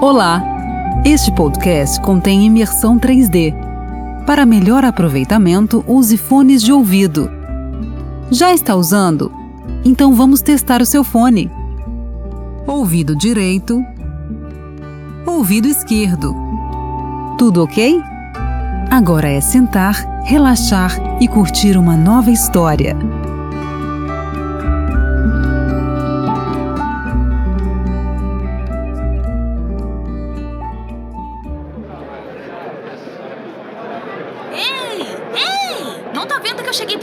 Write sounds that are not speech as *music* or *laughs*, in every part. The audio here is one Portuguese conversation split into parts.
Olá! Este podcast contém imersão 3D. Para melhor aproveitamento, use fones de ouvido. Já está usando? Então vamos testar o seu fone. Ouvido direito, ouvido esquerdo. Tudo ok? Agora é sentar, relaxar e curtir uma nova história.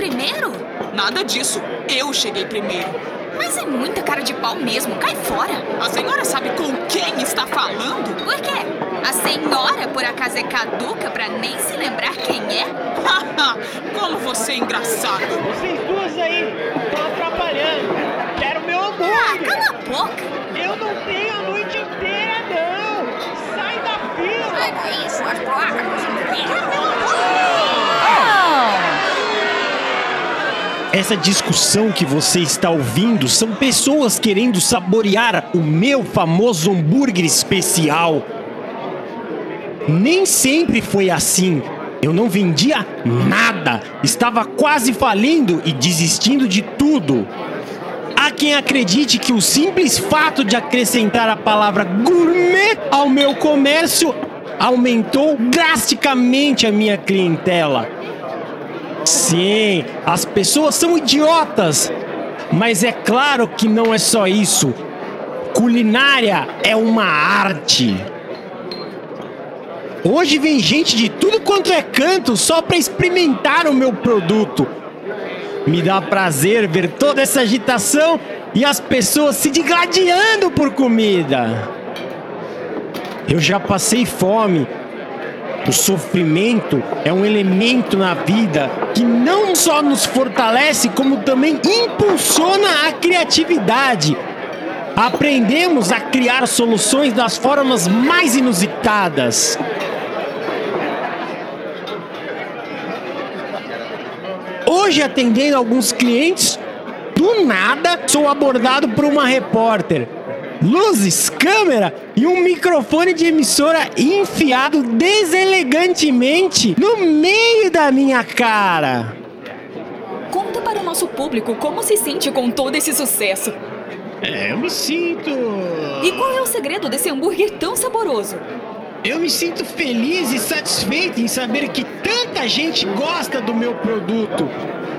Primeiro? Nada disso. Eu cheguei primeiro. Mas é muita cara de pau mesmo. Cai fora. A senhora sabe com quem está falando? Por quê? A senhora, por acaso, é caduca pra nem se lembrar quem é? Haha, *laughs* Como você é engraçado. Vocês duas aí estão atrapalhando. Quero meu Ah, hambúrguer. cala a boca! Eu não tenho a noite inteira, não. Sai da fila. Sai daí, suas placas! Essa discussão que você está ouvindo são pessoas querendo saborear o meu famoso hambúrguer especial. Nem sempre foi assim. Eu não vendia nada, estava quase falindo e desistindo de tudo. Há quem acredite que o simples fato de acrescentar a palavra gourmet ao meu comércio aumentou drasticamente a minha clientela. Sim, as pessoas são idiotas. Mas é claro que não é só isso. Culinária é uma arte. Hoje vem gente de tudo quanto é canto só para experimentar o meu produto. Me dá prazer ver toda essa agitação e as pessoas se digladiando por comida. Eu já passei fome, o sofrimento é um elemento na vida que não só nos fortalece, como também impulsiona a criatividade. Aprendemos a criar soluções das formas mais inusitadas. Hoje, atendendo alguns clientes, do nada sou abordado por uma repórter. Luzes, câmera e um microfone de emissora enfiado deselegantemente no meio da minha cara. Conta para o nosso público como se sente com todo esse sucesso. É, eu me sinto. E qual é o segredo desse hambúrguer tão saboroso? Eu me sinto feliz e satisfeito em saber que tanta gente gosta do meu produto.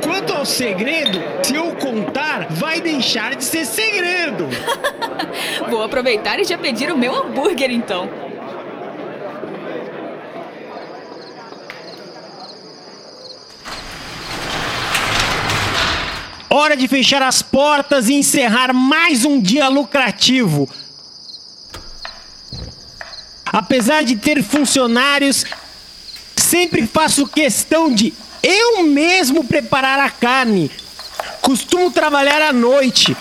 Quanto ao segredo, se eu contar, vai deixar de ser segredo. *laughs* Vou aproveitar e já pedir o meu hambúrguer então. Hora de fechar as portas e encerrar mais um dia lucrativo. Apesar de ter funcionários, sempre faço questão de eu mesmo preparar a carne. Costumo trabalhar à noite.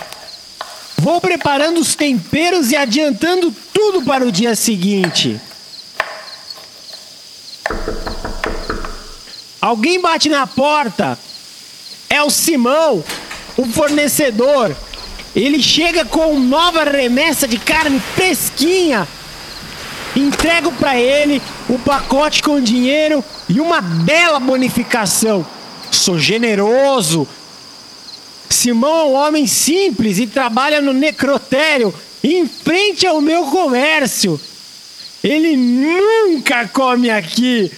Vou preparando os temperos e adiantando tudo para o dia seguinte. Alguém bate na porta. É o Simão, o fornecedor. Ele chega com nova remessa de carne fresquinha. Entrego para ele o pacote com dinheiro e uma bela bonificação. Sou generoso. Simão é um homem simples e trabalha no necrotério em frente ao meu comércio. Ele nunca come aqui.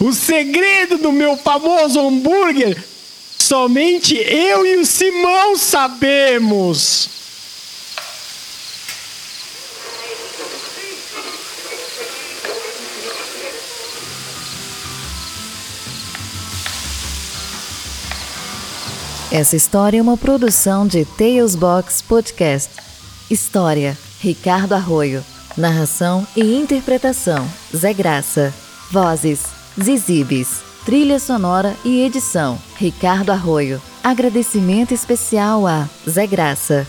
O segredo do meu famoso hambúrguer somente eu e o Simão sabemos. Essa história é uma produção de Tales Box Podcast. História: Ricardo Arroio. Narração e interpretação: Zé Graça. Vozes: Zizibis. Trilha sonora e edição: Ricardo Arroio. Agradecimento especial a Zé Graça.